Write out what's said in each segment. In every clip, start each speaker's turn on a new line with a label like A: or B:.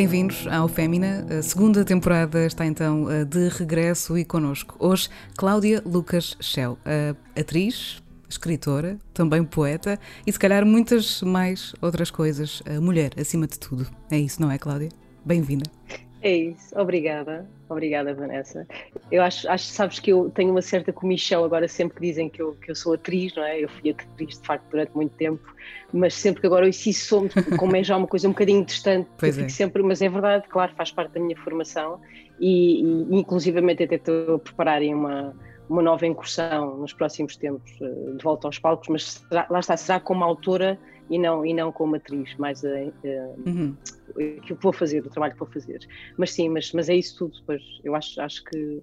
A: Bem-vindos ao Fémina. A segunda temporada está então de regresso e connosco. Hoje, Cláudia Lucas Schell, atriz, escritora, também poeta e se calhar muitas mais outras coisas. Mulher, acima de tudo. É isso, não é, Cláudia? Bem-vinda.
B: É isso, obrigada, obrigada Vanessa. Eu acho, acho, sabes que eu tenho uma certa comichão agora sempre que dizem que eu, que eu sou atriz, não é? Eu fui atriz de facto durante muito tempo, mas sempre que agora eu isso sou, como é já uma coisa um bocadinho distante,
A: pois é.
B: sempre, mas é verdade, claro, faz parte da minha formação e, e inclusivamente até estou a preparar uma, uma nova incursão nos próximos tempos eh, de volta aos palcos, mas será, lá está, será como autora e não, e não como atriz, mais a, uhum. que eu vou fazer, o trabalho que vou fazer. Mas sim, mas, mas é isso tudo, pois eu acho, acho que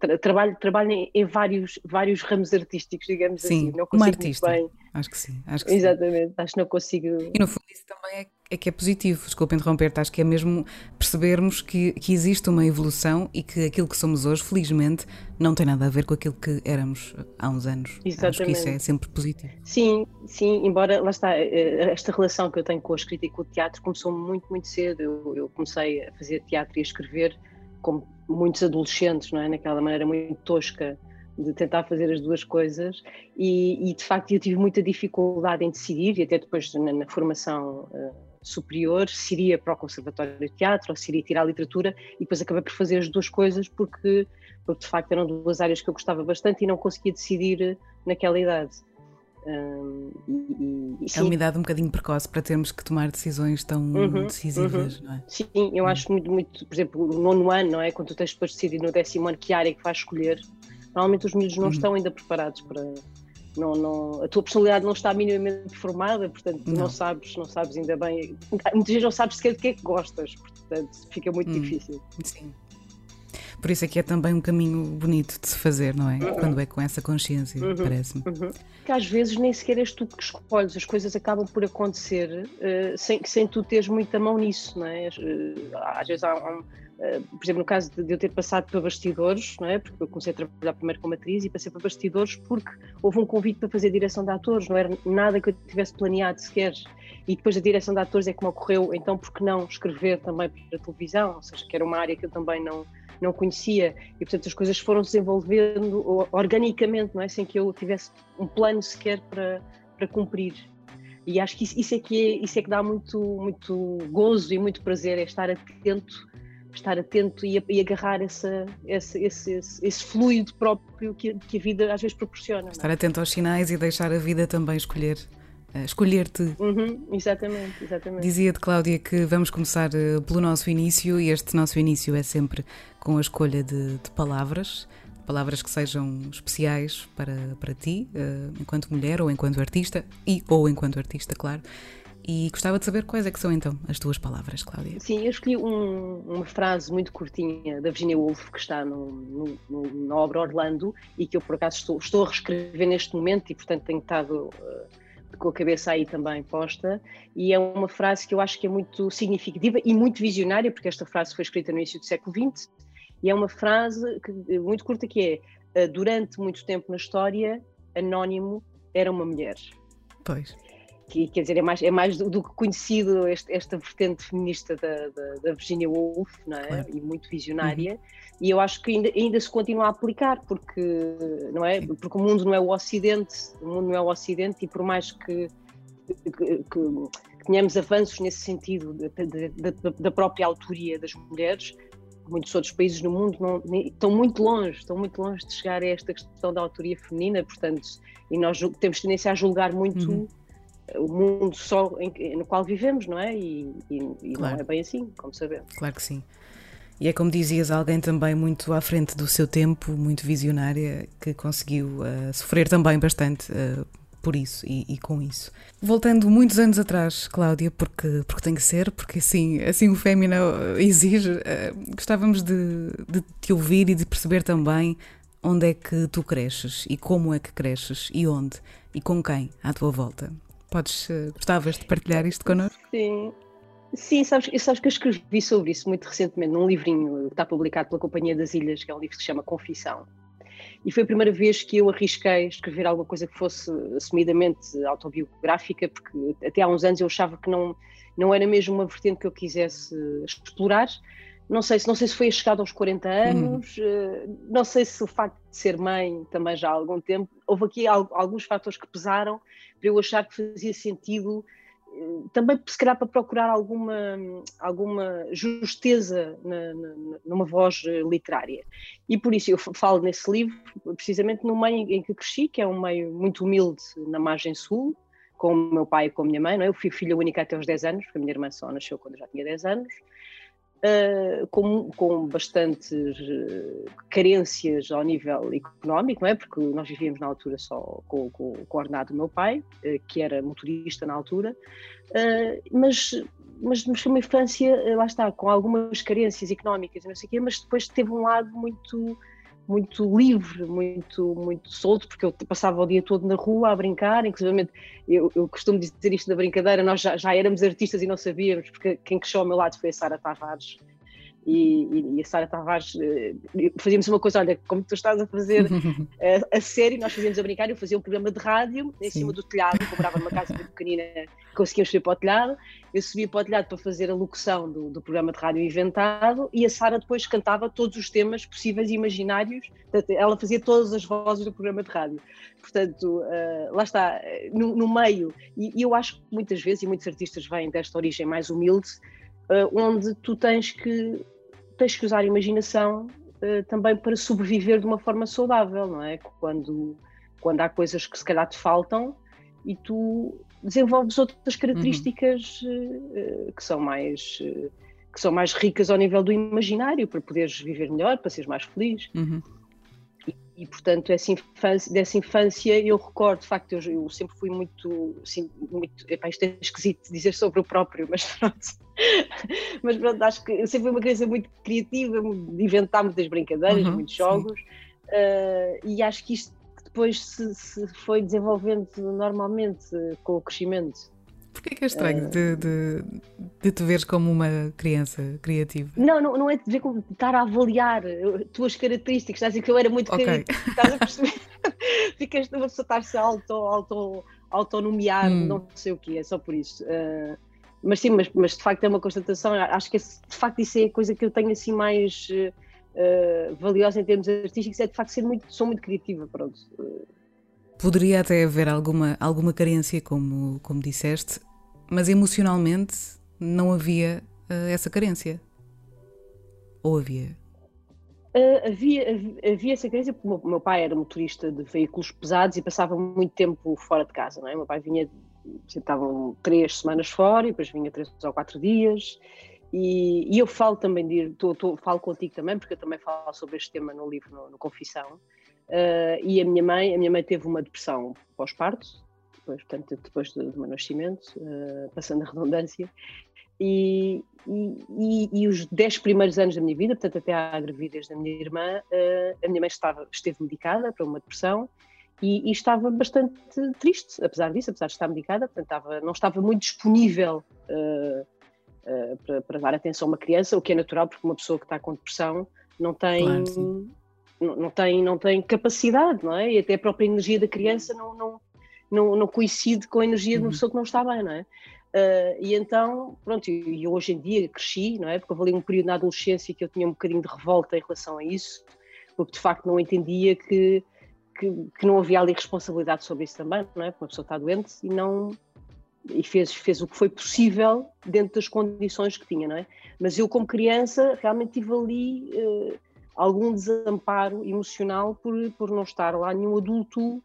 B: tra trabalho, trabalho em, em, vários, vários ramos artísticos, digamos
A: sim,
B: assim.
A: Não consigo uma artista. Bem. Acho que sim. Acho que
B: Exatamente,
A: sim.
B: acho que não consigo.
A: E no fundo isso também é, é que é positivo, desculpa interromper-te, acho que é mesmo percebermos que, que existe uma evolução e que aquilo que somos hoje, felizmente, não tem nada a ver com aquilo que éramos há uns anos. Exatamente. Acho que isso é sempre positivo.
B: Sim, sim, embora lá está, eh, esta relação que eu tenho com a escrita e com o teatro começou muito, muito cedo. Eu, eu comecei a fazer teatro e a escrever como muitos adolescentes, não é? Naquela maneira muito tosca de tentar fazer as duas coisas e, e, de facto eu tive muita dificuldade em decidir e até depois na, na formação uh, superior se iria para o Conservatório de Teatro ou se iria tirar a literatura e depois acabei por fazer as duas coisas porque, porque de facto eram duas áreas que eu gostava bastante e não conseguia decidir naquela idade.
A: Um, e, e, é uma idade um bocadinho precoce para termos que tomar decisões tão uhum, decisivas, uhum. não é?
B: Sim, eu uhum. acho muito, muito, por exemplo, no nono ano, não é? Quando tu tens depois de decidir no décimo ano que área é que vais escolher, normalmente os miúdos não uhum. estão ainda preparados para. Não, não, a tua personalidade não está minimamente formada, portanto não. não sabes, não sabes ainda bem. Muitas vezes não sabes sequer de que é que gostas, portanto fica muito hum, difícil.
A: Sim. Por isso é que é também um caminho bonito de se fazer, não é? Uhum. Quando é com essa consciência, uhum. parece-me. Uhum.
B: Que às vezes nem sequer és tu que escolhes, as coisas acabam por acontecer uh, sem, sem tu teres muita mão nisso, não é? Uh, às vezes há, um, por exemplo, no caso de, eu ter passado para bastidores, não é? Porque eu comecei a trabalhar primeiro como atriz e passei para bastidores porque houve um convite para fazer direção de atores, não era nada que eu tivesse planeado sequer. E depois a direção de atores é que me ocorreu, então por que não escrever também para televisão? Ou seja, que era uma área que eu também não não conhecia e portanto as coisas foram se desenvolvendo organicamente, não é? Sem que eu tivesse um plano sequer para, para cumprir. E acho que isso, isso, é que é, isso é que dá muito, muito gozo e muito prazer, é estar atento, estar atento e, e agarrar essa, esse, esse, esse, esse, fluido próprio que, que a vida às vezes proporciona. É?
A: Estar atento aos sinais e deixar a vida também escolher escolher-te.
B: Uhum, exatamente, exatamente.
A: Dizia-te, Cláudia, que vamos começar eh, pelo nosso início e este nosso início é sempre com a escolha de, de palavras, palavras que sejam especiais para, para ti, uh, enquanto mulher ou enquanto artista, e ou enquanto artista, claro. E gostava de saber quais é que são então as tuas palavras, Cláudia.
B: Sim, eu escolhi um, uma frase muito curtinha da Virginia Woolf que está no, no, no, na obra Orlando e que eu por acaso estou, estou a reescrever neste momento e portanto tenho estado uh, com a cabeça aí também posta, e é uma frase que eu acho que é muito significativa e muito visionária, porque esta frase foi escrita no início do século XX, e é uma frase que, muito curta que é, eh, durante muito tempo na história, Anónimo era uma mulher.
A: Pois
B: que quer dizer, é mais, é mais do, que conhecido este, esta vertente feminista da, da, da, Virginia Woolf, não é? Claro. E muito visionária, uhum. e eu acho que ainda, ainda se continua a aplicar, porque, não é? Porque o mundo não é o Ocidente, o mundo não é o Ocidente, e por mais que, que, que, que tenhamos avanços nesse sentido da própria autoria das mulheres, muitos outros países no mundo não, estão muito longe, estão muito longe de chegar a esta questão da autoria feminina, portanto, e nós temos tendência a julgar muito uhum o mundo só em, no qual vivemos, não é? E, e, e claro. não é bem assim, como sabemos.
A: Claro que sim. E é como dizias, alguém também muito à frente do seu tempo, muito visionária, que conseguiu uh, sofrer também bastante uh, por isso e, e, com isso. Voltando muitos anos atrás, Cláudia, porque, porque tem que ser, porque assim, assim o Fémina exige, uh, gostávamos de, de te ouvir e de perceber também onde é que tu cresces e como é que cresces e onde e com quem à tua volta. Podes, uh, gostavas de partilhar isto connosco?
B: Sim. Sim, sabes, sabes que eu escrevi sobre isso muito recentemente num livrinho que está publicado pela Companhia das Ilhas, que é um livro que se chama Confissão. E foi a primeira vez que eu arrisquei escrever alguma coisa que fosse assumidamente autobiográfica, porque até há uns anos eu achava que não, não era mesmo uma vertente que eu quisesse explorar. Não sei, não sei se foi a chegada aos 40 anos, uhum. não sei se o facto de ser mãe também já há algum tempo. Houve aqui alguns fatores que pesaram para eu achar que fazia sentido também se calhar para procurar alguma, alguma justeza na, na, numa voz literária. E por isso eu falo nesse livro, precisamente no meio em que cresci, que é um meio muito humilde na margem sul, com o meu pai e com a minha mãe. Não é? Eu fui filha única até aos 10 anos, porque a minha irmã só nasceu quando eu já tinha 10 anos uh, com, com bastantes uh, carências ao nível económico, não é? Porque nós vivíamos na altura só com, com, com o ordenado do meu pai, uh, que era motorista na altura, mas mas, mas foi uma infância, lá está, com algumas carências económicas e não sei o quê, mas depois teve um lado muito muito livre, muito, muito solto, porque eu passava o dia todo na rua a brincar, inclusive eu, eu costumo dizer isto da brincadeira, nós já, já éramos artistas e não sabíamos, porque quem cresceu ao meu lado foi a Sara Tavares, e, e, a Sara Tavares eh, fazíamos uma coisa, olha, como tu estás a fazer a, a série, nós fazíamos a brincar, eu fazia um programa de rádio em Sim. cima do telhado, eu morava numa casa muito pequenina, conseguíamos subir para o telhado, eu subia para o telhado para fazer a locução do, do programa de rádio inventado e a Sara depois cantava todos os temas possíveis e imaginários, ela fazia todas as vozes do programa de rádio. Portanto, uh, lá está, no, no meio, e, e eu acho que muitas vezes, e muitos artistas vêm desta origem mais humilde, uh, onde tu tens que tens que usar a imaginação uh, também para sobreviver de uma forma saudável, não é? Quando, quando há coisas que se calhar te faltam e tu desenvolves outras características uhum. uh, que são mais uh, que são mais ricas ao nível do imaginário para poderes viver melhor, para seres mais feliz. Uhum. E, portanto, essa infância, dessa infância eu recordo, de facto, eu, eu sempre fui muito, assim, muito epá, isto é esquisito dizer sobre o próprio, mas pronto. mas pronto, acho que eu sempre fui uma criança muito criativa, de inventar muitas brincadeiras, uhum, muitos jogos, uh, e acho que isto depois se, se foi desenvolvendo normalmente com o crescimento.
A: Porquê que é estranho de, de, de, te veres como uma criança criativa?
B: Não, não, não é de ver como estar a avaliar tuas características, estás a dizer que eu era muito okay. estás a perceber? Ficas uma pessoa estar-se a auto, auto, autonomear, hum. não sei o que, é só por isso. Uh, mas sim, mas, mas, de facto é uma constatação, acho que de facto isso é a coisa que eu tenho assim mais uh, valiosa em termos artísticos, é de facto ser muito, sou muito criativa, pronto.
A: Poderia até haver alguma, alguma carência, como, como disseste, mas emocionalmente não havia uh, essa carência. Ou havia?
B: Uh, havia, havia essa carência, porque o meu, pai era motorista de veículos pesados e passava muito tempo fora de casa, não é? O meu pai vinha, estavam três semanas fora e depois vinha três ou quatro dias. E, e eu falo também, de, tô, tô, falo contigo também, porque eu também falo sobre este tema no livro, no, no Confissão. Uh, e a minha mãe, a minha mãe teve uma depressão pós-parto, depois, portanto, depois do, do meu nascimento, uh, passando a redundância, e, e, e, os dez primeiros anos da minha vida, portanto até à gravidez da minha irmã, uh, a minha mãe estava, esteve medicada para uma depressão e, e, estava bastante triste, apesar disso, apesar de estar medicada, portanto estava, não estava muito disponível uh, uh, para, para, dar atenção a uma criança, o que é natural porque uma pessoa que está com depressão não tem, claro, não, não, tem, não tem capacidade, não é? E até a própria energia da criança não, não, não, não coincide com a energia uhum. de uma uhum. pessoa que não está bem, não é? Uh, e então, pronto, e hoje em dia cresci, não é? Porque houve ali um período na adolescência que eu tinha um bocadinho de revolta em relação a isso, porque de facto não entendia que, que, que não havia ali responsabilidade sobre isso também, não é? Porque uma pessoa está doente e não. E fez, fez o que foi possível dentro das condições que tinha, não é? Mas eu, como criança, realmente tive ali uh, algum desamparo emocional por, por não estar lá nenhum adulto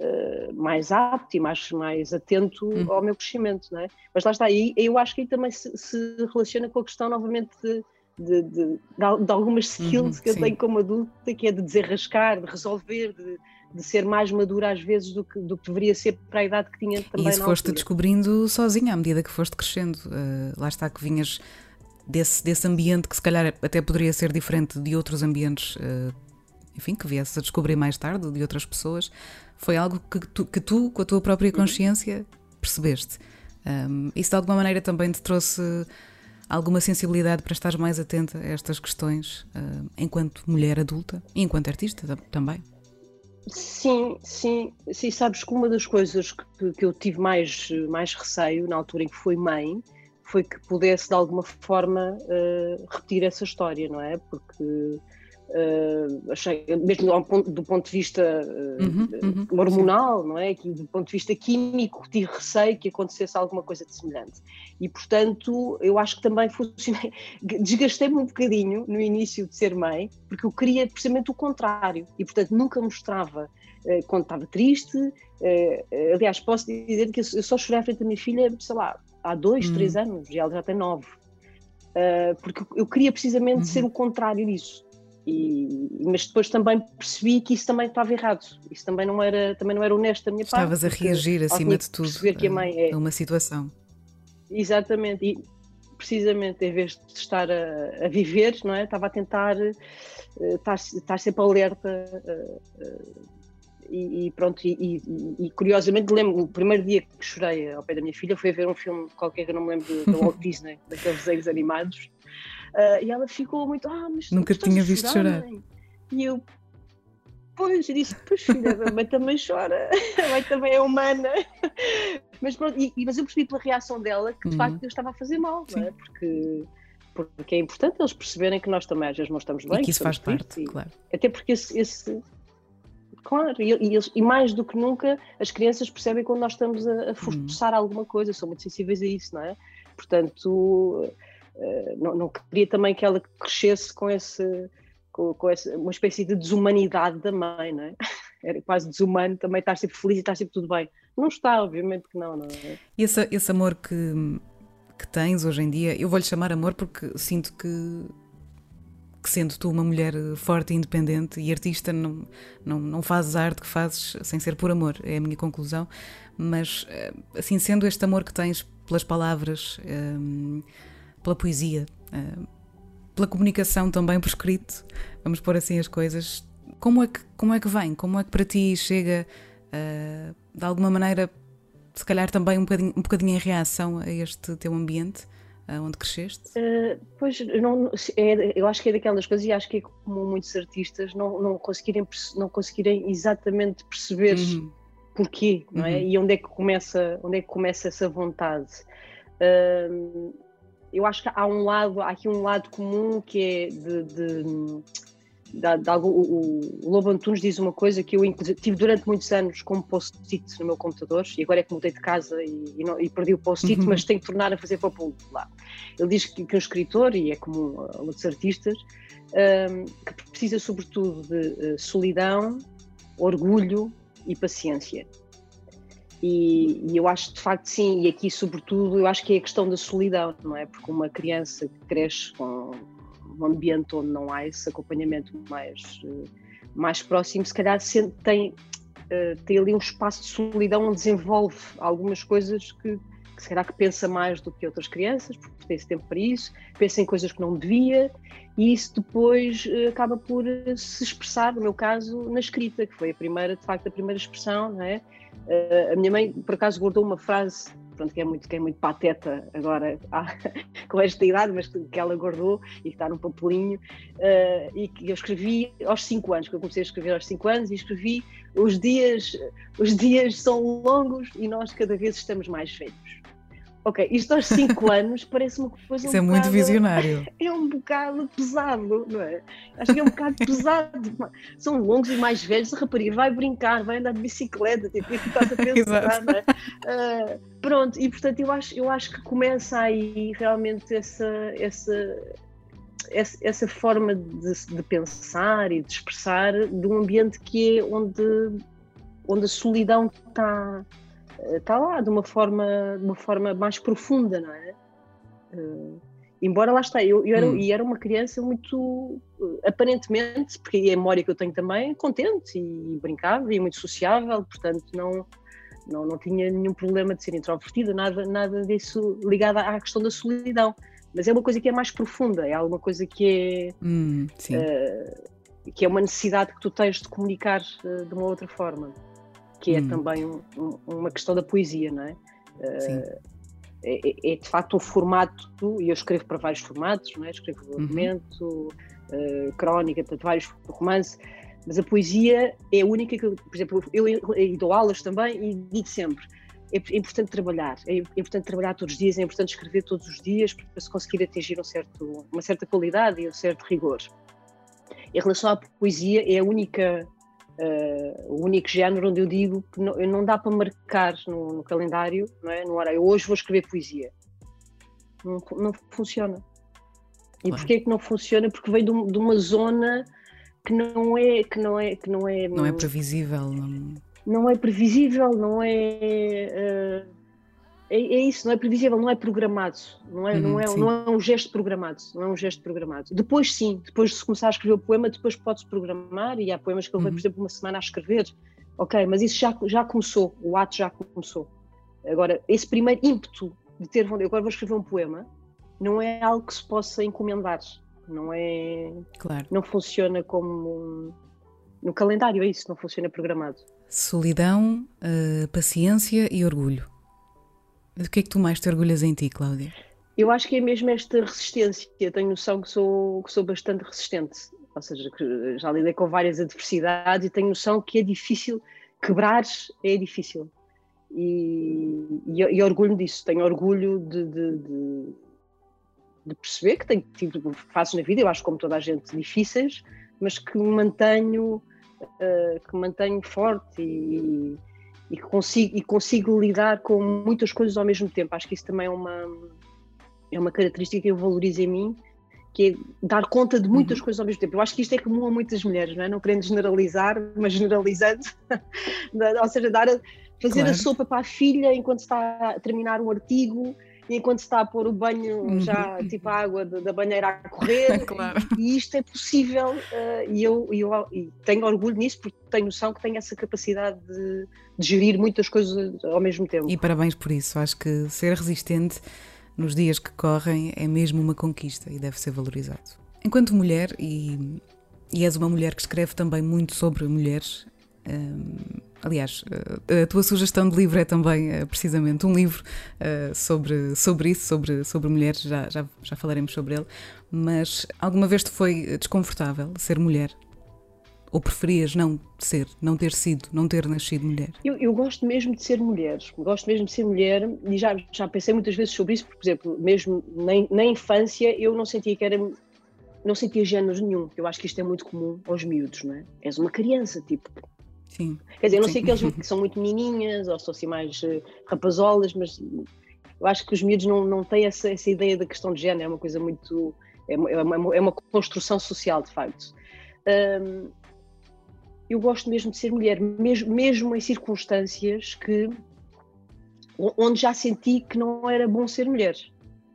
B: uh, mais apto e mais, mais atento uhum. ao meu crescimento, não é? Mas lá está, e eu acho que aí também se, se relaciona com a questão novamente de, de, de, de algumas skills uhum, que eu sim. tenho como adulta, que é de desenrascar, de resolver, de, de ser mais madura às vezes do que, do que deveria ser para a idade que tinha também.
A: E isso foste altura. descobrindo sozinha à medida que foste crescendo. Uh, lá está que vinhas desse, desse ambiente que se calhar até poderia ser diferente de outros ambientes, uh, enfim, que viesse a descobrir mais tarde, de outras pessoas foi algo que tu, que tu com a tua própria consciência, percebeste. Um, isso de alguma maneira também te trouxe alguma sensibilidade para estar mais atenta a estas questões uh, enquanto mulher adulta e enquanto artista também?
B: Sim, sim, sim, sabes que uma das coisas que, que eu tive mais, mais receio na altura em que fui mãe foi que pudesse de alguma forma uh, repetir essa história, não é? Porque Uh, achei, mesmo do ponto de vista uh, uhum, uhum, hormonal, sim. não é? Que, do ponto de vista químico, tive receio que acontecesse alguma coisa de semelhante. E, portanto, eu acho que também funcionei, desgastei-me um bocadinho no início de ser mãe, porque eu queria precisamente o contrário. E, portanto, nunca mostrava uh, quando estava triste. aliás, posso dizer que eu só chorei à frente da minha filha, sei lá, há dois, uhum. três anos, e ela já tem nove. porque eu queria precisamente uhum. ser o contrário disso e, mas depois também percebi que isso também estava errado, isso também não era, também não era honesto da minha
A: Estavas
B: parte.
A: Estavas a reagir acima de tudo que a, mãe é... uma situação.
B: Exatamente, e precisamente em vez de estar a, a viver, não é? estava a tentar uh, estar, estar sempre alerta uh, uh, e, e, pronto, e, e, e, curiosamente lembro, o primeiro dia que chorei ao pé da minha filha foi a ver um filme qualquer que eu não me lembro da Walt Disney, daqueles desenhos animados, Uh, e ela ficou muito, ah, mas
A: nunca tinha visto chorar. chorar.
B: E eu, pois, eu disse, pois filha, a mãe também chora, a mãe também é humana. Mas pronto, e, mas eu percebi pela reação dela que de uhum. facto eu estava a fazer mal, não é? Porque, porque é importante eles perceberem que nós também às vezes não estamos bem.
A: E que isso faz parte, claro.
B: Até porque esse, esse Claro, e, e, e, mais do que nunca as crianças percebem quando nós estamos a, a forçar uhum. alguma coisa, são muito sensíveis a isso, não é? Portanto, não, não, queria também que ela crescesse com esse com, com essa, uma espécie de desumanidade da mãe, não é? Era quase desumano também estar sempre feliz e estar sempre tudo bem. Não está, obviamente que não, não é?
A: Esse, esse amor que, que tens hoje em dia, eu vou-lhe chamar amor porque sinto que que sendo tu uma mulher forte independente e artista, não, não, não fazes a arte que fazes sem ser por amor, é a minha conclusão. Mas, eh, assim, sendo este amor que tens pelas palavras, um, eh, pela poesia, uh, pela comunicação também por escrito, vamos pôr assim as coisas. Como é que, como é que vem? Como é que para ti chega, uh, de alguma maneira, se calhar também um bocadinho, um bocadinho em reação a este teu ambiente? Uh, onde cresceste?
B: Uh, pois, não, é, eu acho que é daquelas coisas e acho que é como muitos artistas não, não, conseguirem, não conseguirem exatamente perceber uhum. porquê, não é? Uhum. E onde é que começa, onde é que começa essa vontade. Uh, eu acho que há um lado, há aqui um lado comum que é de, de, de, de algo, o, o Lobo Antunes diz uma coisa que eu tive durante muitos anos como post-it no meu computador e agora é que mudei de casa e, e, não, e perdi o post-it, uhum. mas tenho que tornar a fazer para o público lá. Ele diz que, que um escritor, e é comum a outros artistas, um, que precisa sobretudo de uh, solidão, orgulho e paciência. E, e, eu acho de facto sim, e aqui sobretudo eu acho que é a questão da solidão, não é? Porque uma criança que cresce com um ambiente onde não há esse acompanhamento mais, mais próximo, se calhar tem, eh, tem ali um espaço de solidão onde desenvolve algumas coisas que, que se calhar que pensa mais do que outras crianças, porque tem esse tempo para isso, pensa em coisas que não devia, e isso depois eh, acaba por eh, se expressar, no meu caso, na escrita, que foi a primeira, de facto, a primeira expressão, não é? Uh, a minha mãe, por acaso, guardou uma frase, pronto, que é muito, que é muito pateta agora, com esta idade, mas que ela guardou e que está num papelinho, e que eu escrevi aos 5 anos, que eu comecei a escrever aos 5 anos, e escrevi os dias, os dias são longos e nós cada vez estamos mais velhos. Ok, isto aos 5 anos parece uma coisa.
A: Isso um é muito
B: bocado,
A: visionário.
B: É um bocado pesado, não é? Acho que é um bocado pesado. São longos e mais velhos. A rapariga vai brincar, vai andar de bicicleta, tipo, estás a pensar, não é? Uh, pronto, e portanto eu acho, eu acho que começa aí realmente essa, essa, essa, essa forma de, de pensar e de expressar de um ambiente que é onde, onde a solidão está está lá de uma forma, de uma forma mais profunda, não é? Uh, embora lá está, eu, eu era, hum. e era uma criança muito, aparentemente, porque é a memória que eu tenho também, contente e brincava e muito sociável, portanto não, não, não tinha nenhum problema de ser introvertida, nada, nada disso ligado à questão da solidão. Mas é uma coisa que é mais profunda, é alguma coisa que é, hum, uh, que é uma necessidade que tu tens de comunicar de uma outra forma que é hum. também um, um, uma questão da poesia, não é? Uh, é, é, de facto o formato, e eu escrevo para vários formatos, não é? escrevo uhum. documento, uh, crónica, para vários romances, mas a poesia é a única que, por exemplo, eu, eu dou aulas também e digo sempre, é, é, importante trabalhar, é importante trabalhar todos os dias, é importante escrever todos os dias para se conseguir atingir um certo, uma certa qualidade e um certo rigor. Em relação à poesia, é a única, uh, o único género onde eu digo que não, não dá para marcar no, no calendário, não é? no horário, hoje vou escrever poesia. Não, não funciona. E claro. porquê que não funciona? Porque vem de, de, uma zona que não é que não é que não é
A: não é previsível não,
B: não é previsível não é, uh, é, é isso não é previsível não é programado não é não uhum, é não é um gesto programado não é um gesto programado depois sim depois de se começar a escrever o poema depois pode-se programar e há poemas que eu levei uhum. por exemplo uma semana a escrever ok mas isso já já começou o ato já começou agora esse primeiro ímpeto de ter vontade agora vou escrever um poema não é algo que se possa encomendar não é.
A: Claro.
B: Não funciona como. No calendário é isso, não funciona programado.
A: Solidão, uh, paciência e orgulho. Do que é que tu mais te orgulhas em ti, Cláudia?
B: Eu acho que é mesmo esta resistência. Eu tenho noção que sou, que sou bastante resistente. Ou seja, já lidei com várias adversidades e tenho noção que é difícil quebrar, é difícil. E, e, e orgulho disso. Tenho orgulho de, de, de de perceber que tenho tido fases na vida, eu acho como toda a gente difíceis, mas que me mantenho, uh, que me mantenho forte e, e, que consigo, e consigo lidar com muitas coisas ao mesmo tempo. Acho que isso também é uma, é uma característica que eu valorizo em mim, que é dar conta de muitas uhum. coisas ao mesmo tempo. Eu acho que isto é comum a muitas mulheres, não é? Não querendo generalizar, mas generalizando, ou seja, dar a, fazer claro. a sopa para a filha enquanto está a terminar um artigo, e enquanto está a pôr o banho, uhum. já tipo a água da banheira a correr, claro. e, isto é possível, uh, e eu, eu e tenho orgulho nisso, porque tenho noção que tenho essa capacidade de, de gerir muitas coisas ao mesmo tempo.
A: E parabéns por isso, acho que ser resistente nos dias que correm é mesmo uma conquista e deve ser valorizado. Enquanto mulher, e, e és uma mulher que escreve também muito sobre mulheres, aliás, eh, a tua sugestão de livro é também eh, precisamente um livro uh, sobre, sobre isso, sobre, sobre mulheres, já, já, já falaremos sobre ele. Mas alguma vez te foi desconfortável ser mulher? Ou preferias não ser, não ter sido, não ter nascido mulher?
B: Eu, eu, gosto mesmo de ser mulher, gosto mesmo de ser mulher e já, já pensei muitas vezes sobre isso, por exemplo, mesmo na, na infância eu não sentia que era não sentia género nenhum. Eu acho que isto é muito comum aos miúdos, não é? És uma criança, tipo,
A: Sim.
B: Quer dizer, eu não sei que eles que são muito menininhas ou são assim mais uh, rapazolas, mas eu acho que os miúdos não, não têm essa, essa ideia da questão de género, é uma coisa muito. É uma, é uma, é uma construção social, de facto. Um, eu gosto mesmo de ser mulher, mesmo, mesmo em circunstâncias que onde já senti que não era bom ser mulher.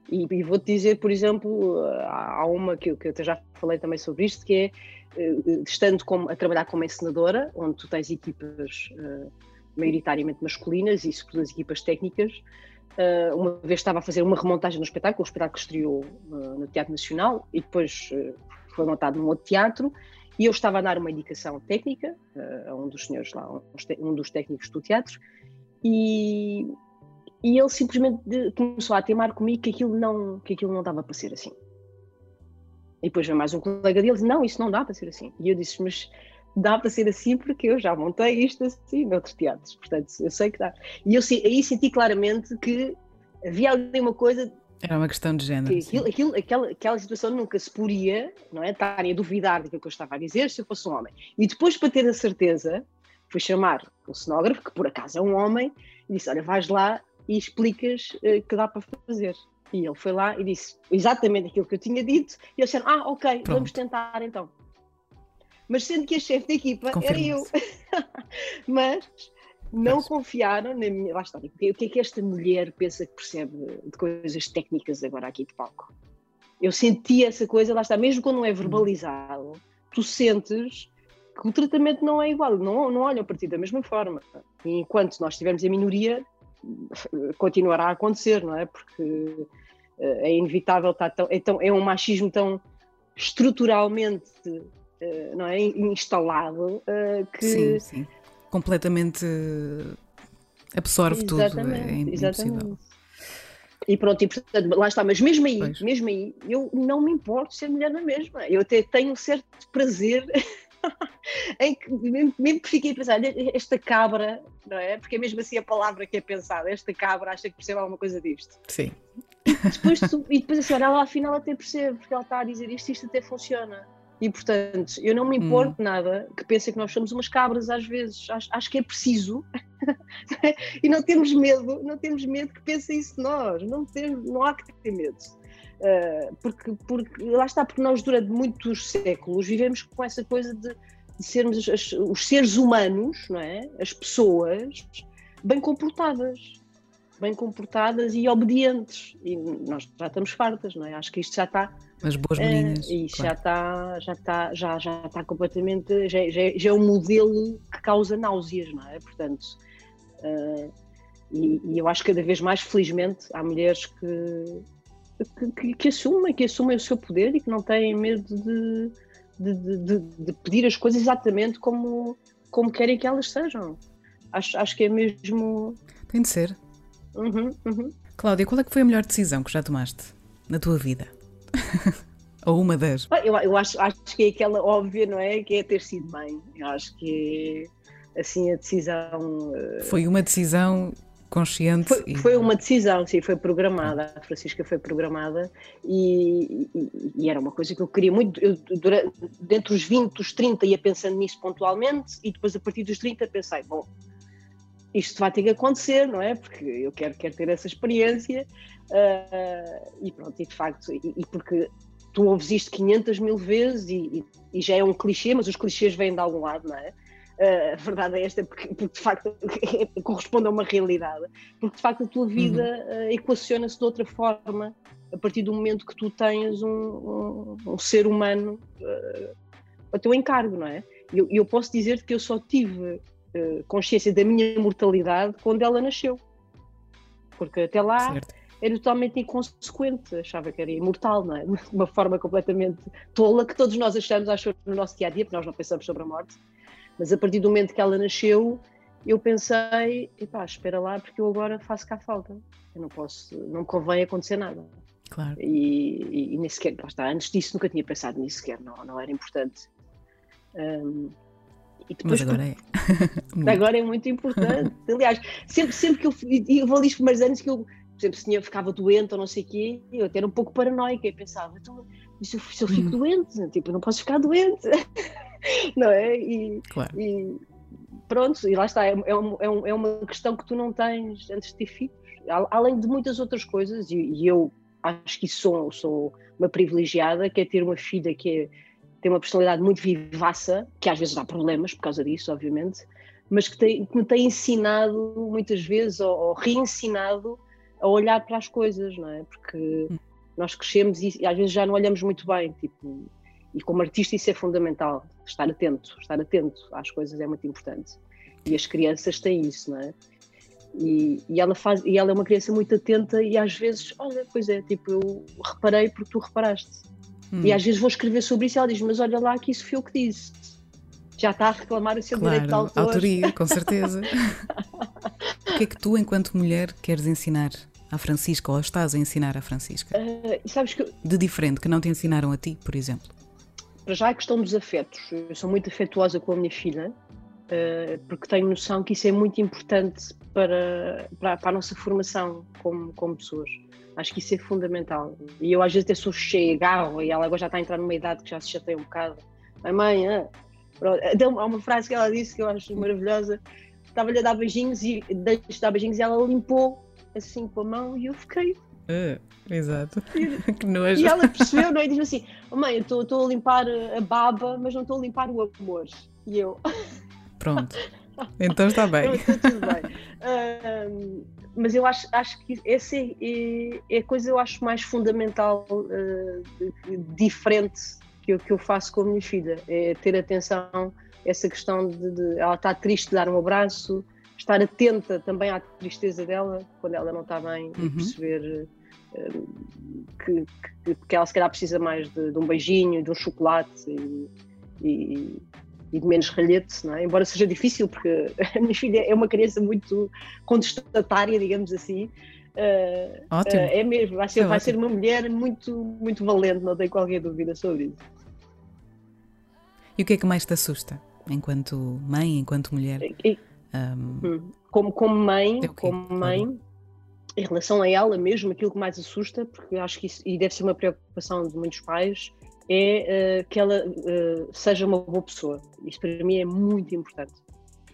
B: E, e vou-te dizer, por exemplo, há uma que, que eu já falei também sobre isto, que é eh, estando como, a trabalhar como encenadora, onde tu tens equipas uh, maioritariamente masculinas e sobretudo as equipas técnicas, uh, uma vez estava a fazer uma remontagem no espetáculo, o espetáculo estreou uh, no Teatro Nacional e depois foi montado num outro teatro, e eu estava a dar uma indicação técnica a um dos senhores lá, um dos técnicos do teatro, e, e ele simplesmente começou a temar comigo que aquilo não, que aquilo não dava para ser assim. E depois vem mais um colega dele e não, isso não dá para ser assim. E eu disse, mas dá para ser assim porque eu já montei isto assim noutros teatros, portanto eu sei que dá. E eu aí senti claramente que havia ali uma coisa.
A: Era uma questão de género.
B: Aquilo, aquilo, aquela, aquela situação nunca se poria, não é? Estarem a duvidar daquilo que eu estava a dizer se eu fosse um homem. E depois, para ter a certeza, fui chamar o cenógrafo, que por acaso é um homem, e disse: Olha, vais lá e explicas uh, que dá para fazer. E ele foi lá e disse exatamente aquilo que eu tinha dito, e eles disseram: Ah, ok, Pronto. vamos tentar então. Mas sendo que a chefe da equipa era eu. Mas não Mas... confiaram na minha. Lá está, o que é que esta mulher pensa que percebe de coisas técnicas agora aqui de palco? Eu senti essa coisa, lá está, mesmo quando não é hum. verbalizado, tu sentes que o tratamento não é igual, não, não olham para ti da mesma forma. E enquanto nós estivermos em minoria, continuará a acontecer, não é? Porque é inevitável, tá tão, é, tão, é um machismo tão estruturalmente não é, instalado que.
A: Sim, sim. Completamente absorve exatamente, tudo. É exatamente.
B: E pronto, e portanto, lá está, mas mesmo aí, pois. mesmo aí, eu não me importo ser mulher na mesma. Eu até tenho um certo prazer em que mesmo, mesmo que fiquei a pensar, esta cabra não é? Porque é mesmo assim a palavra que é pensada. Esta cabra acha que percebe alguma coisa disto.
A: Sim.
B: Depois tu, e depois assim, olha, ela afinal até percebe, porque ela está a dizer isto, isto até funciona. E portanto, eu não me importo hum. nada que pensem que nós somos umas cabras às vezes. Acho, acho que é preciso. e não temos medo, não temos medo que pensem isso de nós. Não, temos, não há que ter medo. Uh, porque, porque lá está, porque nós durante muitos séculos vivemos com essa coisa de, de sermos as, os seres humanos, não é? As pessoas bem comportadas bem comportadas e obedientes. E nós já estamos fartas, não é? Acho que isto já está.
A: As boas meninas.
B: Uh, isto claro. já está, já está, já, já está completamente. Já, já, já, é um modelo que causa náuseas, não é? Portanto. Uh, e, e, eu acho que cada vez mais, felizmente, há mulheres que, que, que, que, assumem, que assumem o seu poder e que não têm medo de, de, de, de pedir as coisas exatamente como, como querem que elas sejam. Acho, acho que é mesmo.
A: Tem de ser.
B: Uhum, uhum.
A: Cláudia, qual é que foi a melhor decisão que já tomaste na tua vida? Ou uma das?
B: Eu, eu acho, acho que é aquela óbvia, não é? Que é ter sido mãe. Eu acho que é assim a decisão.
A: Eh, foi uma decisão consciente?
B: Foi, e... foi, uma decisão, sim, foi programada. A Francisca foi programada e, e, e era uma coisa que eu queria muito. Eu, durante, dentre os 20, os 30 ia pensando nisso pontualmente e depois a partir dos 30 pensei, bom, isto vai ter que acontecer, não é? Porque eu quero, quero ter essa experiência uh, e pronto, e de facto, e, e, porque tu ouves isto 500 mil vezes e, e, já é um clichê, mas os clichês vêm de algum lado, não é? Uh, a verdade é esta, porque, porque de facto corresponde a uma realidade, porque de facto a tua vida uhum. uh, equaciona-se de outra forma a partir do momento que tu tens um, um, um ser humano uh, a teu encargo, não é? E eu, eu, posso dizer que eu só tive eh, consciência da minha mortalidade quando ela nasceu. Porque até lá certo. era totalmente inconsequente, achava que era imortal, não é? De uma forma completamente tola que todos nós achamos, acho, no nosso dia a dia, porque nós não pensamos sobre a morte. Mas a partir do momento que ela nasceu, eu pensei, epá, espera lá, porque eu agora faço cá falta. Eu não posso, não me convém acontecer nada.
A: Claro.
B: E, e, e nem sequer, está, antes disso nunca tinha pensado nisso sequer, não, não era importante. Um,
A: depois, Mas agora é.
B: agora é muito importante. Aliás, sempre, sempre que eu, eu vou ali os primeiros anos que eu, por exemplo, se tinha, ficava doente ou não sei o quê, eu até era um pouco paranoica e pensava, então, se eu, se eu fico hum. doente, tipo, eu não posso ficar doente. não é? E,
A: claro.
B: e pronto, e lá está, é, é, é, é, uma questão que tu não tens antes de ter filhos, além de muitas outras coisas, e, e eu acho que sou, sou uma privilegiada, que é ter uma filha que é tem uma personalidade muito vivaça, que às vezes dá problemas por causa disso, obviamente, mas que, tem, que me tem ensinado muitas vezes, ou, ou reensinado, a olhar para as coisas, não é? Porque hum. nós crescemos e, e, às vezes já não olhamos muito bem, tipo, e como artista isso é fundamental, estar atento, estar atento às coisas é muito importante. E as crianças têm isso, não é? E, e, ela faz, e ela é uma criança muito atenta e às vezes, olha, pois é, tipo, eu reparei porque tu reparaste. Hum. E às vezes vou escrever sobre isso e ela diz: Mas olha lá que isso foi o que disse. Já está a reclamar o seu
A: claro,
B: direito de autor.
A: Autoria, com certeza. o que é que tu, enquanto mulher, queres ensinar à Francisca ou estás a ensinar à Francisca?
B: Uh, sabes que...
A: De diferente, que não te ensinaram a ti, por exemplo?
B: Para já a questão dos afetos. Eu sou muito afetuosa com a minha filha, uh, porque tenho noção que isso é muito importante para, para, para a nossa formação como, como pessoas. Acho que isso é fundamental. E eu às vezes até sou cheia, agarro, e ela agora já está a entrar numa idade que já se chateia um bocado. Mãe, mãe, ah. Então, há uma frase que ela disse que eu acho maravilhosa. Estava-lhe a dar beijinhos e deixe dar beijinhos e ela limpou assim com a mão e eu fiquei.
A: Uh, exato.
B: E, que nojo. E ela percebeu, não é? E diz assim: oh, Mãe, eu estou a limpar a baba, mas não estou a limpar o amor. E eu.
A: Pronto. Então está bem.
B: Está tudo bem. Uh, mas eu acho, acho que essa é, é, é, a coisa eu acho mais fundamental, uh, diferente que eu, que eu faço com a minha filha, é ter atenção essa questão de, de ela estar triste de dar um abraço, estar atenta também à tristeza dela quando ela não está bem uhum. e perceber uh, que, que, que, ela se calhar precisa mais de, de um beijinho, de um chocolate e, e e de menos ralhete, é? embora seja difícil, porque a minha filha é uma criança muito contestatária, digamos assim.
A: Uh, Ótimo. Uh,
B: é mesmo, vai, ser, é vai ser uma mulher muito, muito valente, não tenho qualquer dúvida sobre isso.
A: E o que é que mais te assusta enquanto mãe, enquanto mulher?
B: E, Um, como, como mãe, é como mãe, em relação a ela mesmo, aquilo que mais assusta, porque acho que isso, e deve ser uma preocupação de muitos pais, é uh, que ela uh, seja uma boa pessoa. Isso para mim é muito importante.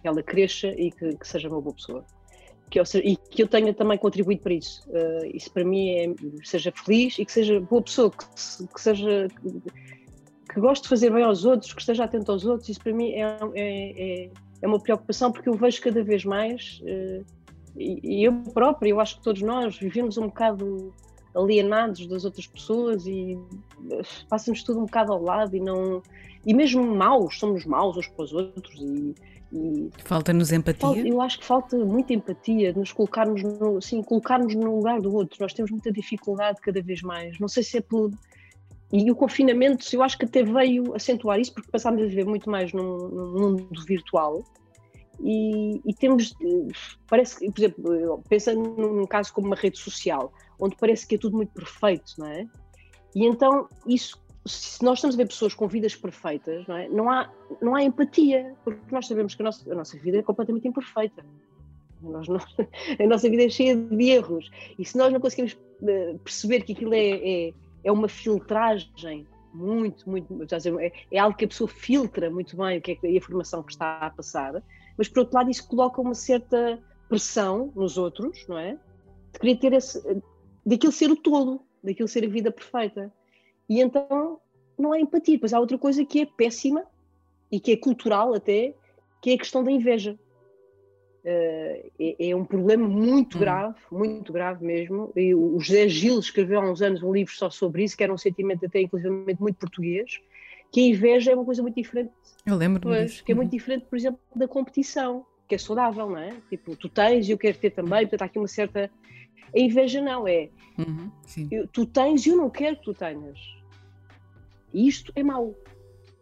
B: Que ela cresça e que, que seja uma boa pessoa. Que eu, e que eu tenha também contribuído para isso. Uh, isso para mim é seja feliz e que seja boa pessoa, que, que seja. Que, que goste de fazer bem aos outros, que esteja atento aos outros. Isso para mim é, é, é, é uma preocupação, porque eu vejo cada vez mais. E, eu própria, eu acho que todos nós vivemos um bocado alienados das outras pessoas e eh, passa-nos tudo um bocado ao lado e não e mesmo maus, somos maus uns para os outros e,
A: e falta-nos empatia.
B: eu acho que falta muita empatia, nos colocarmos no, assim, colocarmos no lugar do outro. Nós temos muita dificuldade cada vez mais. Não sei se é pelo e o confinamento, eu acho que até veio acentuar isso, porque passámos a viver muito mais num, num mundo virtual e, e, temos, parece que, por exemplo, pensando num caso como uma rede social, onde parece que é tudo muito perfeito, não é? E então, isso, se nós estamos a ver pessoas com vidas perfeitas, não, é? não, há, não há empatia, porque nós sabemos que a nossa, a nossa vida é completamente imperfeita. Nós a nossa vida é cheia de erros. E se nós não conseguimos eh, perceber que aquilo é, é, é uma filtragem muito, muito, é, é algo que a pessoa filtra muito bem o que é a informação que está a passar, mas por outro lado isso coloca uma certa pressão nos outros, não é? De querer ter esse, daquilo ser o todo, daquilo ser a vida perfeita. E então não há empatia. Pois há outra coisa que é péssima e que é cultural até, que é a questão da inveja. Uh, é, é, um problema muito hum. grave, muito grave mesmo. E o José Gil escreveu há uns anos um livro só sobre isso, que era um sentimento até inclusivamente muito português, que a inveja é uma coisa muito diferente.
A: Eu lembro-me
B: disso. Que é muito diferente, por exemplo, da competição, que é saudável, não é? Tipo, tu tens e eu quero ter também, portanto há aqui uma certa... A inveja não é. Uhum, eu, tu tens e eu não quero que tu tenhas. E isto é mau.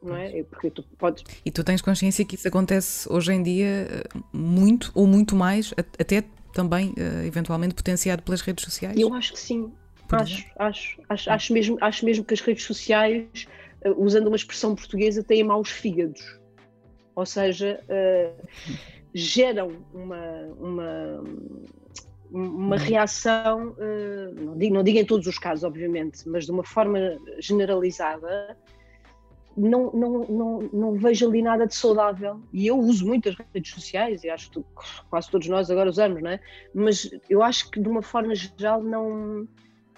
B: Não é? Porque tu podes...
A: E tu tens consciência que isso acontece hoje em dia eh, muito ou muito mais, até também eh, eventualmente potenciado pelas redes sociais?
B: Eu acho que sim. Acho, acho, acho, acho, mesmo, acho mesmo que as redes sociais usando uma expressão portuguesa, têm maus fígados. Ou seja, uh, geram uma, uma, uma reação, uh, não, digo, não digo em todos os casos, obviamente, mas de uma forma generalizada, não, não, não, não vejo ali nada de saudável. E eu uso muitas redes sociais, e acho que quase todos nós agora usamos, não é? Mas eu acho que de uma forma geral não,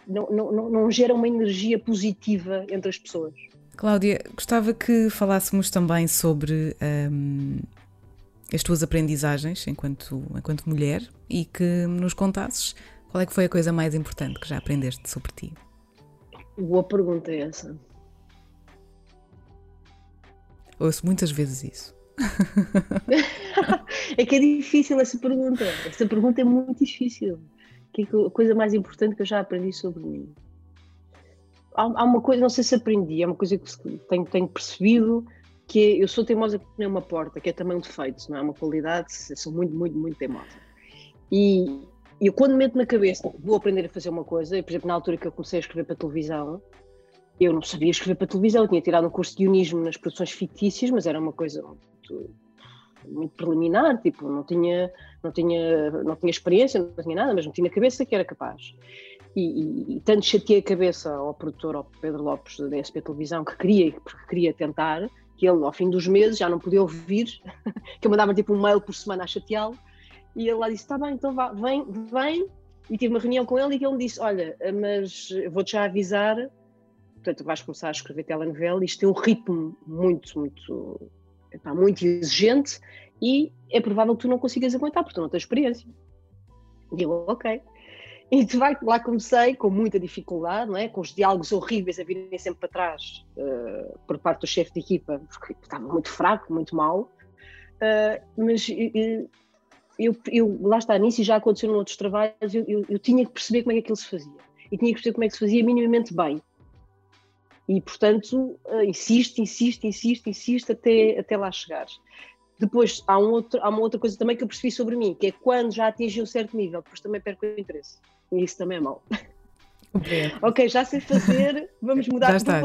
B: não, não, não gera uma energia positiva entre as pessoas.
A: Cláudia, gostava que falássemos também sobre um, as tuas aprendizagens enquanto, enquanto mulher e que nos contasses qual é que foi a coisa mais importante que já aprendeste sobre ti.
B: Boa pergunta é essa.
A: Ouço muitas vezes isso.
B: é que é difícil essa pergunta. Essa pergunta é muito difícil. Que é a coisa mais importante que eu já aprendi sobre mim? Há, há, uma coisa, não sei se aprendi, é uma coisa que tenho, tenho percebido, que é, eu sou teimosa que nem uma porta, que é também um defeito, não é uma qualidade, sou muito, muito, muito teimosa. E eu quando meto na cabeça, vou aprender a fazer uma coisa, por exemplo, na altura que eu comecei a escrever para televisão, eu não sabia escrever para televisão, eu tinha tirado um curso de guionismo nas produções fictícias, mas era uma coisa muito, muito preliminar, tipo, não tinha, não tinha, não tinha experiência, não tinha nada, mas não tinha cabeça que era capaz. E, e, tanto chateei a cabeça ao produtor, ao Pedro Lopes da SP Televisão, que queria, porque queria tentar, que ele ao fim dos meses já não podia ouvir, que eu mandava tipo um mail por semana a chateá-lo, e ele lá disse, está bem, então vá, vem, vem, e tive uma reunião com ele e ele me disse, olha, mas vou-te já avisar, portanto vais começar a escrever telenovela, isto tem um ritmo muito, muito, epá, muito exigente, e é provável que tu não consigas aguentar, porque tu não tens experiência. E eu, ok. E de facto lá comecei com muita dificuldade, não é? com os diálogos horríveis a virem sempre para trás uh, por parte do chefe de equipa, porque estava muito fraco, muito mal. Uh, mas eu, eu, lá está, nisso já aconteceu em outros trabalhos, eu, eu, eu, tinha que perceber como é que aquilo se fazia. E tinha que perceber como é que se fazia minimamente bem. E, portanto, insisto, insisto, insisto, insisto até, até lá chegar. Depois, há, um outro, há uma outra coisa também que eu percebi sobre mim, que é quando já atingi um certo nível, depois também perco o interesse. E isso também é mau. ok, já sei fazer, vamos mudar,
A: já está,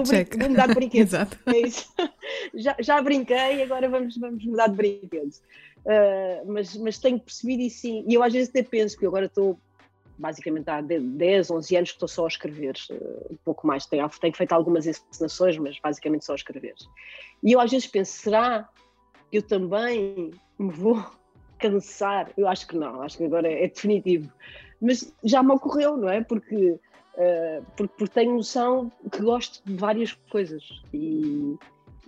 B: mudar de brinquedos. Exato. É isso. Já, já brinquei, agora vamos, vamos mudar de brinquedos. Uh, mas, mas tenho percebido isso sim. E eu às vezes até penso que agora estou basicamente há 10, 11 anos que estou só a escrever, uh, um pouco mais. Tenho, tenho feito algumas encenações, mas basicamente só a escrever. E eu às vezes penso, será que eu também me vou cansar? Eu acho que não, acho que agora é definitivo. Mas já me ocorreu, não é? Porque, uh, porque, porque tenho noção que gosto de várias coisas. E,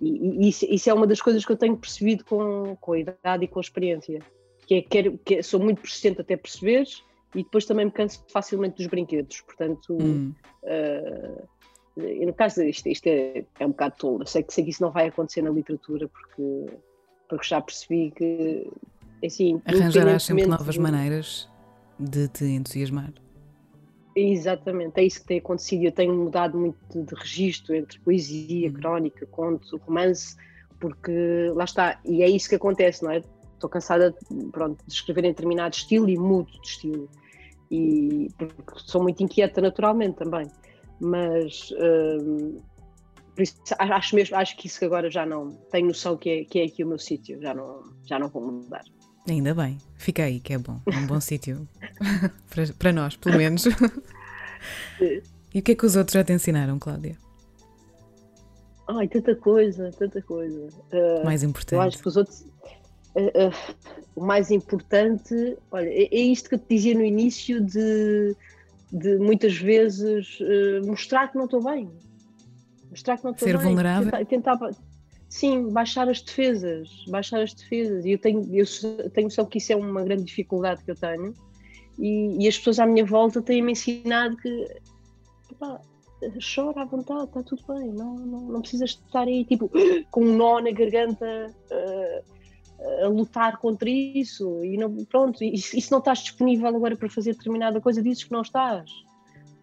B: e, e isso, isso, é uma das coisas que eu tenho percebido com, com a idade e com a experiência. Que é, quero, que é, sou muito persistente até perceberes e depois também me canso facilmente dos brinquedos. Portanto, hum. uh, no caso, isto, isto é, é, um bocado tolo. Sei que, sei que isso não vai acontecer na literatura porque, porque já percebi que. Assim,
A: Arranjarás sempre novas maneiras de te entusiasmar.
B: Exatamente, é isso que tem acontecido. Eu tenho mudado muito de, registro entre poesia, hum. crónica, conto, romance, porque lá está, e é isso que acontece, não é? Estou cansada pronto, de escrever em determinado estilo e mudo de estilo. E porque sou muito inquieta naturalmente também. Mas hum, por isso, acho mesmo, acho que isso agora já não tenho noção que é, que é aqui o meu sítio, já não, já não vou mudar.
A: Ainda bem, fica aí que é bom, é um bom sítio para, para nós, pelo menos. e o que é que os outros já te ensinaram, Cláudia?
B: Ai, tanta coisa, tanta coisa.
A: Uh, mais importante. Eu
B: acho que os outros. Uh, uh, o mais importante, olha, é, é, isto que eu te dizia no início de, de muitas vezes mostrar que não estou bem. Mostrar que não estou
A: Ser
B: bem.
A: vulnerável.
B: Tentar, tentar, sim, baixar as defesas. Baixar as defesas. E eu tenho, eu tenho só que isso é uma grande dificuldade que eu tenho. E, e as pessoas à minha volta têm-me ensinado que chora à vontade, está tudo bem, não, não, não precisas estar aí tipo com um nó na garganta uh, a lutar contra isso e não, pronto, e, e se não estás disponível agora para fazer determinada coisa, dizes que não estás,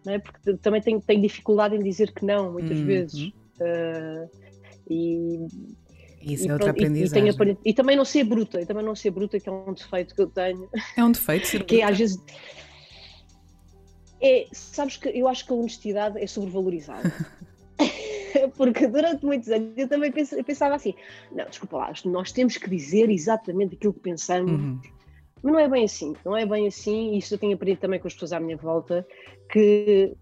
B: não é? porque também tenho, tenho dificuldade em dizer que não, muitas uhum. vezes. Uh, e,
A: isso e, é outra aprendizagem.
B: E, e, e, também não ser bruta, e também não ser bruta, que é um defeito que eu tenho.
A: É um defeito ser
B: que é, às vezes é, sabes que eu acho que a honestidade é sobrevalorizada. Porque durante muitos anos eu também pensava assim: não, desculpa lá, nós temos que dizer exatamente aquilo que pensamos. Uhum. Mas não é bem assim, não é bem assim, e isso eu tenho aprendido também com as pessoas à minha volta, que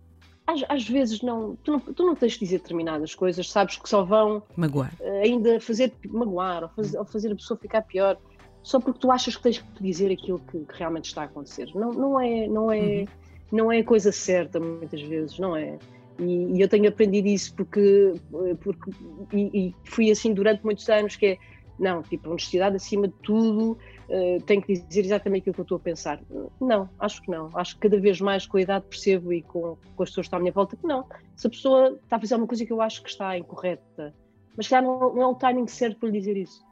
B: às, às vezes não tu, não, tu não tens de dizer determinadas coisas, sabes que só vão
A: magoar,
B: ainda fazer magoar ou fazer, ou fazer a pessoa ficar pior, só porque tu achas que tens que dizer aquilo que, que realmente está a acontecer. Não, não é, não é, uhum não é a coisa certa muitas vezes, não é? E, e eu tenho aprendido isso porque, porque e, e, fui assim durante muitos anos que é, não, tipo, honestidade acima de tudo, uh, tenho que dizer exatamente aquilo que eu estou a pensar. Não, acho que não. Acho que cada vez mais com a idade percebo e com, com as pessoas que estão à minha volta que não. Se a pessoa está a fazer uma coisa que eu acho que está incorreta, mas se não, não é o timing certo para lhe dizer isso.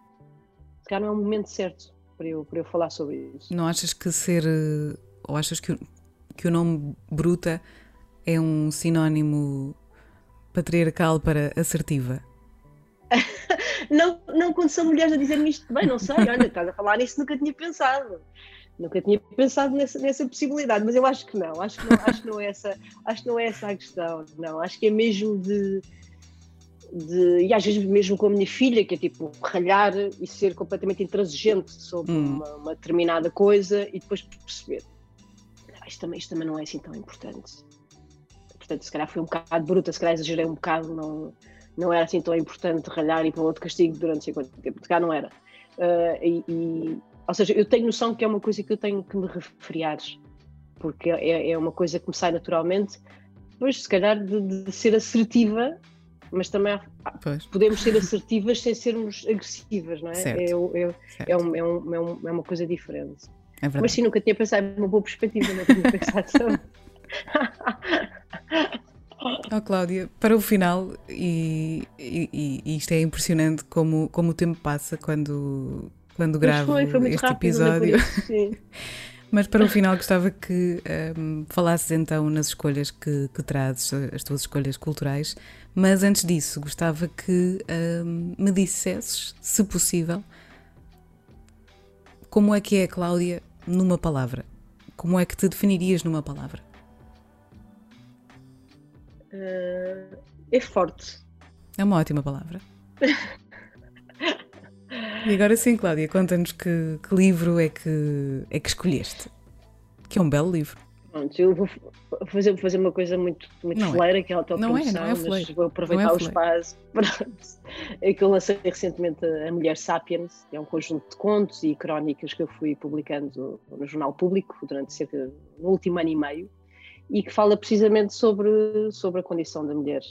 B: Se calhar não é o momento certo para eu, para eu falar sobre isso.
A: Não achas que ser, eh, ou achas que que o nome bruta é um sinónimo patriarcal para assertiva?
B: não, não quando são mulheres a dizer-me isto bem, não sei, olha, estás a falar nisso, nunca tinha pensado. Nunca tinha pensado nessa, nessa possibilidade, mas eu acho que não, acho que não, acho que não é essa, acho que não é essa a questão, não, acho que é mesmo de, de, e às vezes mesmo com a minha filha, que é tipo ralhar e ser completamente intransigente sobre hum. uma, uma, determinada coisa e depois perceber isto também, isto também não é assim tão importante. Portanto, se calhar foi um bocado bruta, se calhar exagerei um bocado, não, não era assim tão importante ralhar e para outro castigo durante 50 tempo, se calhar não era. Uh, e, e, ou seja, eu tenho noção que é uma coisa que eu tenho que me refriar, porque é, é uma coisa que me sai naturalmente, depois se calhar de, de ser assertiva, mas também pois. podemos ser assertivas sem sermos agressivas, não é?
A: Certo.
B: É, é, é, um, é, um, é, um, é uma coisa diferente. É Mas sim, nunca tinha pensado uma boa perspectiva, não tinha pensado.
A: Oh, Cláudia, para o final, e, e, e, isto é impressionante como, como o tempo passa quando, quando gravo foi, foi este rápido, episódio. Isso, Mas para o final gostava que um, falasses então nas escolhas que, que trazes, as tuas escolhas culturais. Mas antes disso, gostava que um, me dissesses, se possível, como é que é, Cláudia, numa palavra? Como é que te definirias numa palavra?
B: Uh, é forte.
A: É uma ótima palavra. E agora sim, Cláudia, conta-nos que, que, livro é que, é que escolheste. Que é um belo livro.
B: Pronto, eu vou fazer, fazer uma coisa muito, muito não é. fleira, é. que é a autopromoção, não é, não é mas vou aproveitar é o espaço. É que eu lancei recentemente A Mulher Sapiens, que é um conjunto de contos e crónicas que eu fui publicando no Jornal Público durante cerca no último ano e meio, e que fala precisamente sobre, sobre a condição da mulher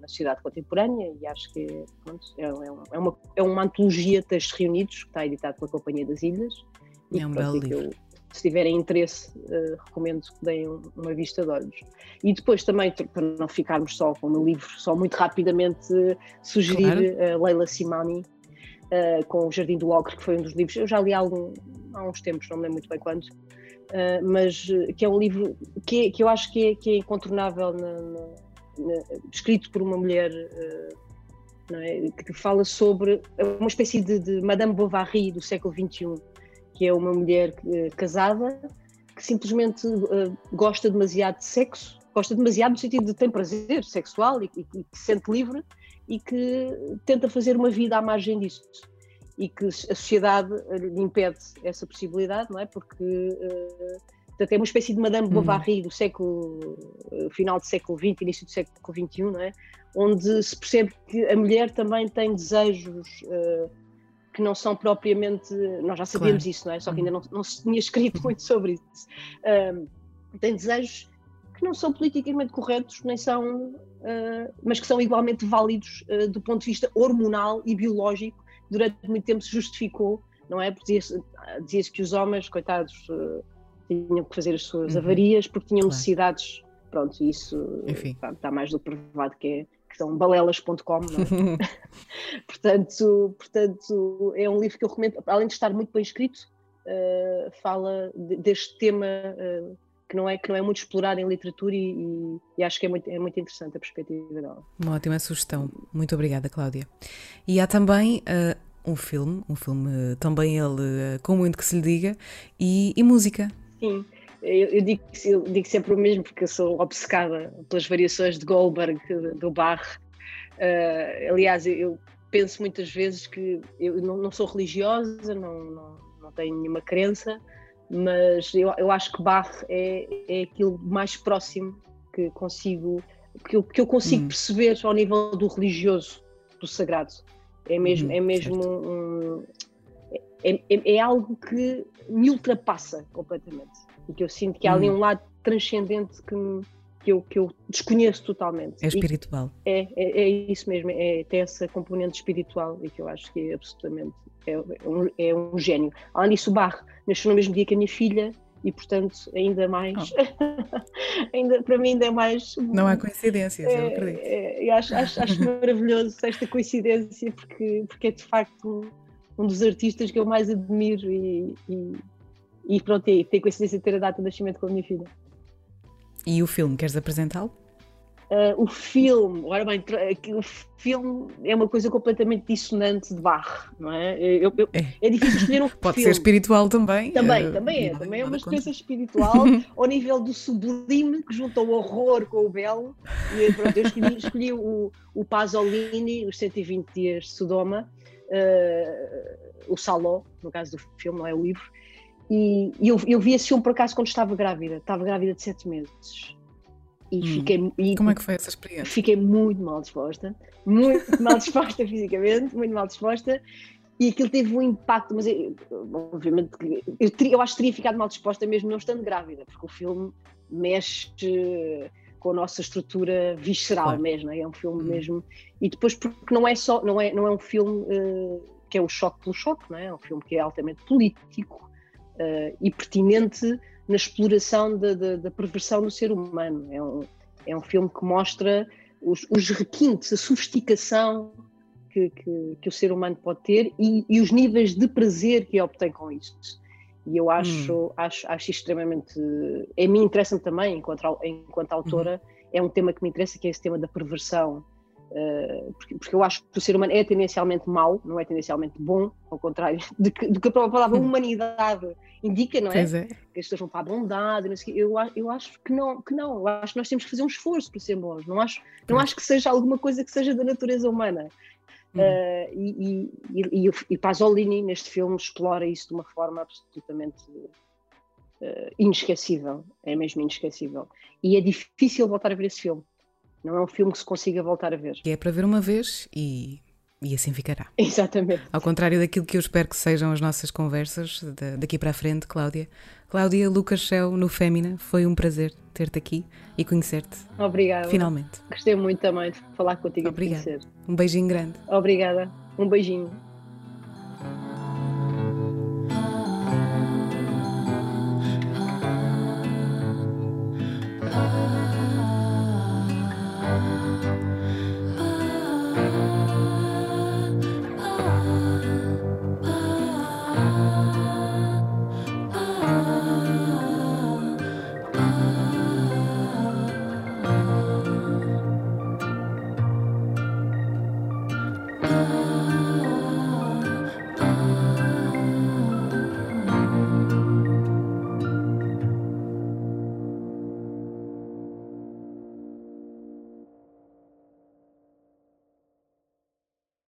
B: na sociedade contemporânea e acho que pronto, é, é, uma, é uma antologia de textos reunidos que está editado pela Companhia das Ilhas.
A: É um belo livro
B: se tiverem interesse, uh, recomendo que deem uma vista de olhos. E depois também, para não ficarmos só com o livro, só muito rapidamente uh, sugerir claro. uh, Leila Simani com O Jardim do Ocre, que foi um dos livros, eu já li há, algum, há uns tempos, não me lembro muito bem quando, mas que é um livro que, que eu acho que é, que é incontornável, na, na, na, escrito por uma mulher é? que fala sobre uma espécie de, de Madame Bovary do século XXI que é uma mulher uh, casada que simplesmente uh, gosta demasiado de sexo, gosta demasiado no sentido de ter prazer sexual e, e, e que se sente livre e que tenta fazer uma vida à margem disso e que a sociedade lhe impede essa possibilidade, não é? Porque uh, portanto, é uma espécie de Madame uhum. Bovary do século uh, final do século XX, início do século XXI, não é? Onde se percebe que a mulher também tem desejos uh, que não são propriamente. Nós já sabíamos claro. isso, não é? Só que ainda uhum. não, não se tinha escrito muito sobre isso. Tem desejos que não são politicamente corretos, nem são. Uh, mas que são igualmente válidos do ponto de vista hormonal e biológico. Durante muito tempo se justificou, não é? Porque dizia-se dizia que os homens, coitados, uh, tinham que fazer as suas uhum. avarias porque tinham claro. necessidades. Pronto, isso Enfim. está mais do provado que é que são balelas.com. É? portanto, portanto, é um livro que eu recomendo, além de estar muito bem escrito, uh, fala de, deste tema uh, que, não é, que não é muito explorado em literatura e, e, acho que é muito, é muito interessante a perspectiva dela.
A: Uma ótima sugestão. Muito obrigada, Cláudia. E há também. Uh, um filme, um filme também ele com muito que se lhe diga, e, e música.
B: Sim, eu, eu, digo, eu, digo, sempre o mesmo porque eu sou obcecada pelas variações de Goldberg, do Bach. Uh, aliás, eu penso muitas vezes que eu não, não sou religiosa, não, não, não, tenho nenhuma crença, mas eu, eu acho que Bach é, é aquilo mais próximo que consigo, que eu, que eu consigo hum. perceber ao nível do religioso, do sagrado. É mesmo, hum, é mesmo um, é, é, é, algo que me ultrapassa completamente e que eu sinto que há ali hum. um lado transcendente que, que, eu, que eu desconheço totalmente.
A: É espiritual.
B: É, é, é, isso mesmo, é, tem essa componente espiritual e que eu acho que é absolutamente é, é um, é um gênio. Além disso, o Barre nasceu no mesmo dia que a minha filha e portanto ainda mais oh. ainda para mim ainda é mais
A: não há coincidências é, eu acredito
B: é, acho, acho, acho maravilhoso esta coincidência porque porque é de facto um, um dos artistas que eu mais admiro e, e, e pronto, e tem coincidência de ter a data de nascimento com a minha filha.
A: E o filme, queres apresentá-lo?
B: Uh, o filme, ora bem, o filme é uma coisa completamente dissonante de barro, não é? Eu, eu, é. é. difícil escolher um
A: Pode
B: filme.
A: ser espiritual também.
B: Também, uh, também é. Também é uma experiência espiritual ao nível do sublime que junta o horror com o belo. E pronto, eu escolhi, escolhi o, o Pasolini, os 120 dias de Sodoma, uh, o Saló, no caso do filme, não é o livro, e, eu, eu vi esse filme por acaso quando estava grávida, estava grávida de sete meses. E hum. fiquei. E
A: Como é que foi essa experiência?
B: Fiquei muito mal disposta, muito mal disposta fisicamente, muito mal disposta. E aquilo teve um impacto, mas eu, obviamente eu, eu acho que teria ficado mal disposta mesmo não estando grávida, porque o filme mexe com a nossa estrutura visceral claro. mesmo, é? é um filme hum. mesmo. E depois porque não é só, não é, não é um filme uh, que é um choque pelo choque, não é? é um filme que é altamente político, uh, e pertinente na exploração da, da, da, perversão do ser humano. É um, é um filme que mostra os, os requintes, a sofisticação que, que, que, o ser humano pode ter e, e, os níveis de prazer que obtém com isso. E eu acho, hum. acho, acho extremamente. A mim interessa-me também, enquanto, enquanto autora, hum. é um tema que me interessa, que é esse tema da perversão porque, porque, eu acho que o ser humano é tendencialmente mau, não é tendencialmente bom, ao contrário do que, que a própria palavra hum. humanidade indica, não é? é? Que as pessoas vão para a bondade, não sei, eu, eu acho que não, que não, eu acho que nós temos que fazer um esforço para ser bons, não acho, não acho que seja alguma coisa que seja da natureza humana. Uh, e, e, e, e Pasolini neste filme explora isso de uma forma absolutamente uh, inesquecível, é mesmo inesquecível. E é difícil voltar a ver esse filme. Não é um filme que se consiga voltar a ver.
A: E é para ver uma vez e e assim ficará.
B: Exatamente.
A: Ao contrário daquilo que eu espero que sejam as nossas conversas daqui para a frente, Cláudia. Cláudia Lucas Céu no Fémina, foi um prazer ter-te aqui e conhecer-te.
B: Obrigada.
A: Finalmente.
B: Gostei muito também de falar contigo
A: Obrigada.
B: e de conhecer.
A: Um beijinho grande.
B: Obrigada. Um beijinho.